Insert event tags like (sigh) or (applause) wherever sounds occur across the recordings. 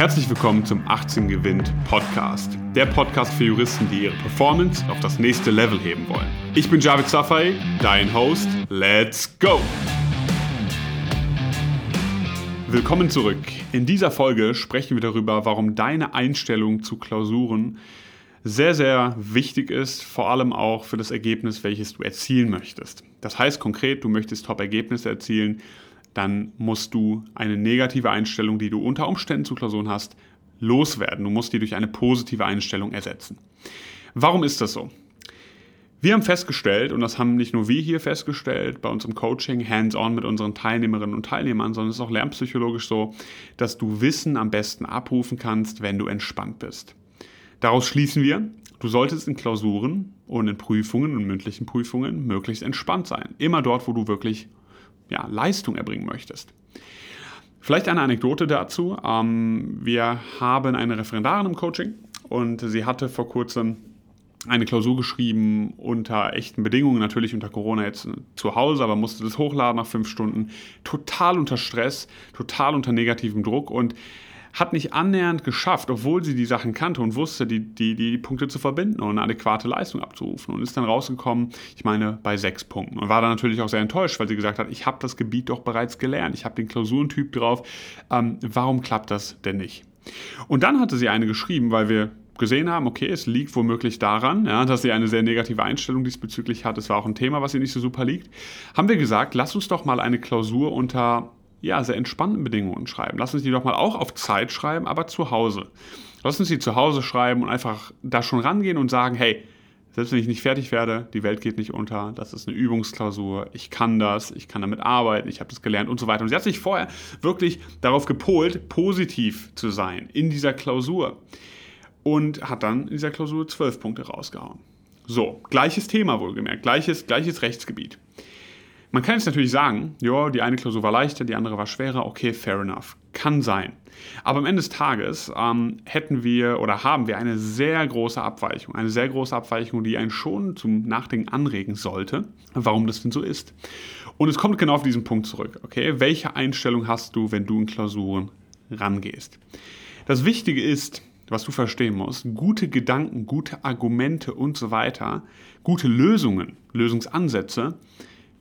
Herzlich willkommen zum 18 Gewinnt Podcast. Der Podcast für Juristen, die ihre Performance auf das nächste Level heben wollen. Ich bin Javid Safai, dein Host. Let's go! Willkommen zurück. In dieser Folge sprechen wir darüber, warum deine Einstellung zu Klausuren sehr, sehr wichtig ist, vor allem auch für das Ergebnis, welches du erzielen möchtest. Das heißt konkret, du möchtest Top-Ergebnisse erzielen, dann musst du eine negative Einstellung, die du unter Umständen zu Klausuren hast, loswerden. Du musst die durch eine positive Einstellung ersetzen. Warum ist das so? Wir haben festgestellt, und das haben nicht nur wir hier festgestellt, bei uns im Coaching, hands-on mit unseren Teilnehmerinnen und Teilnehmern, sondern es ist auch lernpsychologisch so, dass du Wissen am besten abrufen kannst, wenn du entspannt bist. Daraus schließen wir, du solltest in Klausuren und in Prüfungen und mündlichen Prüfungen möglichst entspannt sein. Immer dort, wo du wirklich ja, Leistung erbringen möchtest. Vielleicht eine Anekdote dazu. Ähm, wir haben eine Referendarin im Coaching und sie hatte vor kurzem eine Klausur geschrieben unter echten Bedingungen, natürlich unter Corona jetzt zu Hause, aber musste das hochladen nach fünf Stunden. Total unter Stress, total unter negativem Druck und hat nicht annähernd geschafft, obwohl sie die Sachen kannte und wusste, die, die, die Punkte zu verbinden und eine adäquate Leistung abzurufen. Und ist dann rausgekommen, ich meine, bei sechs Punkten. Und war dann natürlich auch sehr enttäuscht, weil sie gesagt hat, ich habe das Gebiet doch bereits gelernt, ich habe den Klausurentyp drauf. Ähm, warum klappt das denn nicht? Und dann hatte sie eine geschrieben, weil wir gesehen haben, okay, es liegt womöglich daran, ja, dass sie eine sehr negative Einstellung diesbezüglich hat. Es war auch ein Thema, was ihr nicht so super liegt. Haben wir gesagt, lass uns doch mal eine Klausur unter ja, sehr entspannten Bedingungen schreiben. Lass uns die doch mal auch auf Zeit schreiben, aber zu Hause. Lass uns die zu Hause schreiben und einfach da schon rangehen und sagen, hey, selbst wenn ich nicht fertig werde, die Welt geht nicht unter, das ist eine Übungsklausur, ich kann das, ich kann damit arbeiten, ich habe das gelernt und so weiter. Und sie hat sich vorher wirklich darauf gepolt, positiv zu sein in dieser Klausur und hat dann in dieser Klausur zwölf Punkte rausgehauen. So, gleiches Thema wohlgemerkt, gleiches, gleiches Rechtsgebiet. Man kann jetzt natürlich sagen, ja, die eine Klausur war leichter, die andere war schwerer, okay, fair enough. Kann sein. Aber am Ende des Tages ähm, hätten wir oder haben wir eine sehr große Abweichung. Eine sehr große Abweichung, die einen schon zum Nachdenken anregen sollte, warum das denn so ist. Und es kommt genau auf diesen Punkt zurück. Okay, welche Einstellung hast du, wenn du in Klausuren rangehst? Das Wichtige ist, was du verstehen musst, gute Gedanken, gute Argumente und so weiter, gute Lösungen, Lösungsansätze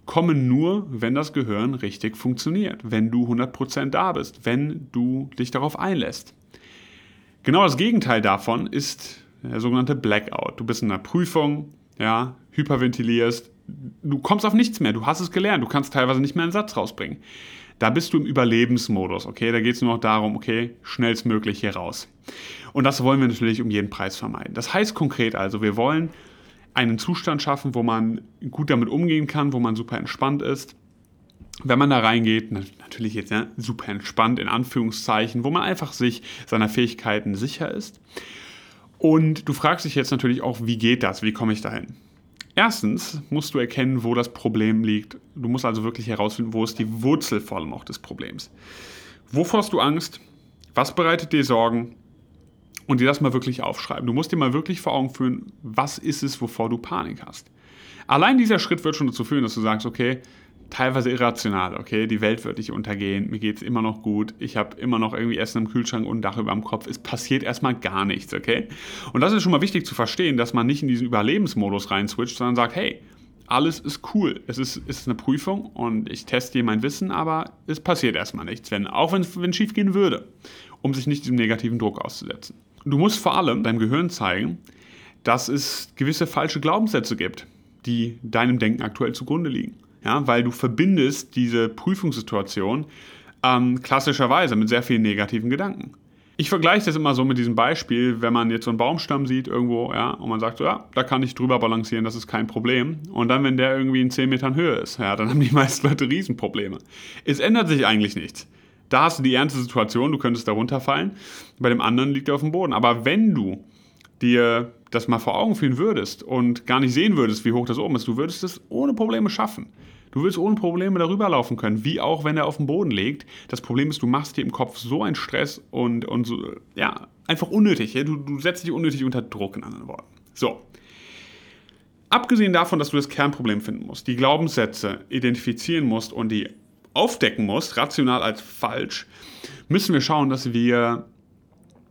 kommen nur, wenn das Gehirn richtig funktioniert, wenn du 100% da bist, wenn du dich darauf einlässt. Genau das Gegenteil davon ist der sogenannte Blackout. Du bist in einer Prüfung, ja, hyperventilierst, du kommst auf nichts mehr, du hast es gelernt, du kannst teilweise nicht mehr einen Satz rausbringen. Da bist du im Überlebensmodus, okay? Da geht es nur noch darum, okay, schnellstmöglich hier raus. Und das wollen wir natürlich um jeden Preis vermeiden. Das heißt konkret also, wir wollen einen Zustand schaffen, wo man gut damit umgehen kann, wo man super entspannt ist. Wenn man da reingeht, natürlich jetzt ja, super entspannt in Anführungszeichen, wo man einfach sich seiner Fähigkeiten sicher ist. Und du fragst dich jetzt natürlich auch, wie geht das? Wie komme ich dahin? Erstens musst du erkennen, wo das Problem liegt. Du musst also wirklich herausfinden, wo ist die Wurzel vor allem auch des Problems. Wovor hast du Angst? Was bereitet dir Sorgen? Und dir das mal wirklich aufschreiben. Du musst dir mal wirklich vor Augen führen, was ist es, wovor du Panik hast. Allein dieser Schritt wird schon dazu führen, dass du sagst, okay, teilweise irrational, okay, die Welt wird nicht untergehen, mir geht es immer noch gut, ich habe immer noch irgendwie Essen im Kühlschrank und ein Dach über dem Kopf, es passiert erstmal gar nichts, okay? Und das ist schon mal wichtig zu verstehen, dass man nicht in diesen Überlebensmodus reinswitcht, sondern sagt, hey, alles ist cool. Es ist, ist eine Prüfung und ich teste hier mein Wissen, aber es passiert erstmal nichts, wenn, auch wenn es schief gehen würde, um sich nicht diesem negativen Druck auszusetzen. Du musst vor allem deinem Gehirn zeigen, dass es gewisse falsche Glaubenssätze gibt, die deinem Denken aktuell zugrunde liegen. Ja, weil du verbindest diese Prüfungssituation ähm, klassischerweise mit sehr vielen negativen Gedanken. Ich vergleiche das immer so mit diesem Beispiel, wenn man jetzt so einen Baumstamm sieht irgendwo, ja, und man sagt so, ja, da kann ich drüber balancieren, das ist kein Problem. Und dann, wenn der irgendwie in 10 Metern Höhe ist, ja, dann (laughs) haben die meisten Leute Riesenprobleme. Es ändert sich eigentlich nichts. Da hast du die ernste Situation, du könntest da runterfallen. Bei dem anderen liegt er auf dem Boden. Aber wenn du dir das mal vor Augen führen würdest und gar nicht sehen würdest, wie hoch das oben ist, du würdest es ohne Probleme schaffen. Du würdest ohne Probleme darüber laufen können, wie auch wenn er auf dem Boden liegt. Das Problem ist, du machst dir im Kopf so einen Stress und, und so, ja, einfach unnötig. Du, du setzt dich unnötig unter Druck, in anderen Worten. So. Abgesehen davon, dass du das Kernproblem finden musst, die Glaubenssätze identifizieren musst und die aufdecken musst, rational als falsch, müssen wir schauen, dass wir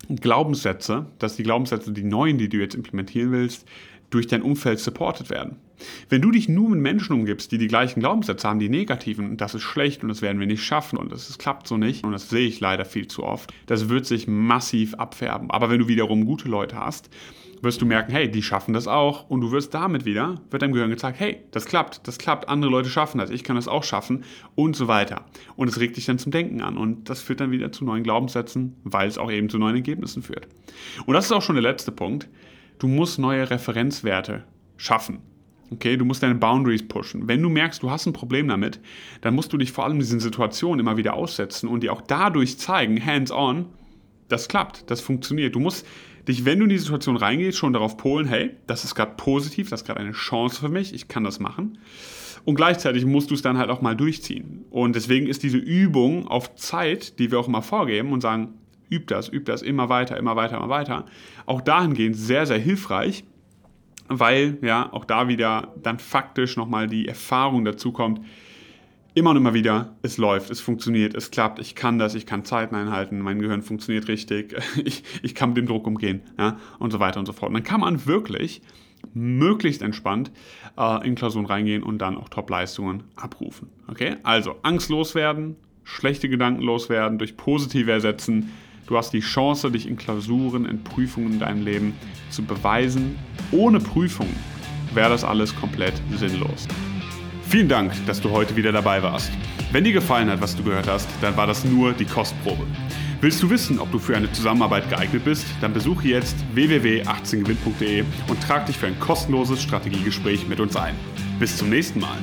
Glaubenssätze, dass die Glaubenssätze, die neuen, die du jetzt implementieren willst, durch dein Umfeld supported werden. Wenn du dich nur mit Menschen umgibst, die die gleichen Glaubenssätze haben, die negativen, das ist schlecht und das werden wir nicht schaffen und das, das klappt so nicht und das sehe ich leider viel zu oft, das wird sich massiv abfärben. Aber wenn du wiederum gute Leute hast, wirst du merken, hey, die schaffen das auch und du wirst damit wieder, wird deinem Gehirn gezeigt, hey, das klappt, das klappt, andere Leute schaffen das, ich kann das auch schaffen und so weiter. Und es regt dich dann zum Denken an und das führt dann wieder zu neuen Glaubenssätzen, weil es auch eben zu neuen Ergebnissen führt. Und das ist auch schon der letzte Punkt. Du musst neue Referenzwerte schaffen. Okay, du musst deine Boundaries pushen. Wenn du merkst, du hast ein Problem damit, dann musst du dich vor allem diesen Situationen immer wieder aussetzen und dir auch dadurch zeigen, hands-on, das klappt, das funktioniert. Du musst dich, wenn du in die Situation reingehst, schon darauf polen, hey, das ist gerade positiv, das ist gerade eine Chance für mich, ich kann das machen. Und gleichzeitig musst du es dann halt auch mal durchziehen. Und deswegen ist diese Übung auf Zeit, die wir auch immer vorgeben und sagen, üb das, üb das immer weiter, immer weiter, immer weiter, auch dahingehend sehr, sehr hilfreich, weil ja auch da wieder dann faktisch nochmal die Erfahrung dazu kommt, immer und immer wieder, es läuft, es funktioniert, es klappt, ich kann das, ich kann Zeiten einhalten, mein Gehirn funktioniert richtig, (laughs) ich, ich kann mit dem Druck umgehen ja, und so weiter und so fort. Und dann kann man wirklich möglichst entspannt äh, in Klausuren reingehen und dann auch Top-Leistungen abrufen. Okay? Also Angst loswerden, schlechte Gedanken loswerden, durch positive ersetzen. Du hast die Chance, dich in Klausuren, in Prüfungen in deinem Leben zu beweisen. Ohne Prüfungen wäre das alles komplett sinnlos. Vielen Dank, dass du heute wieder dabei warst. Wenn dir gefallen hat, was du gehört hast, dann war das nur die Kostprobe. Willst du wissen, ob du für eine Zusammenarbeit geeignet bist? Dann besuche jetzt www.18gewinn.de und trag dich für ein kostenloses Strategiegespräch mit uns ein. Bis zum nächsten Mal.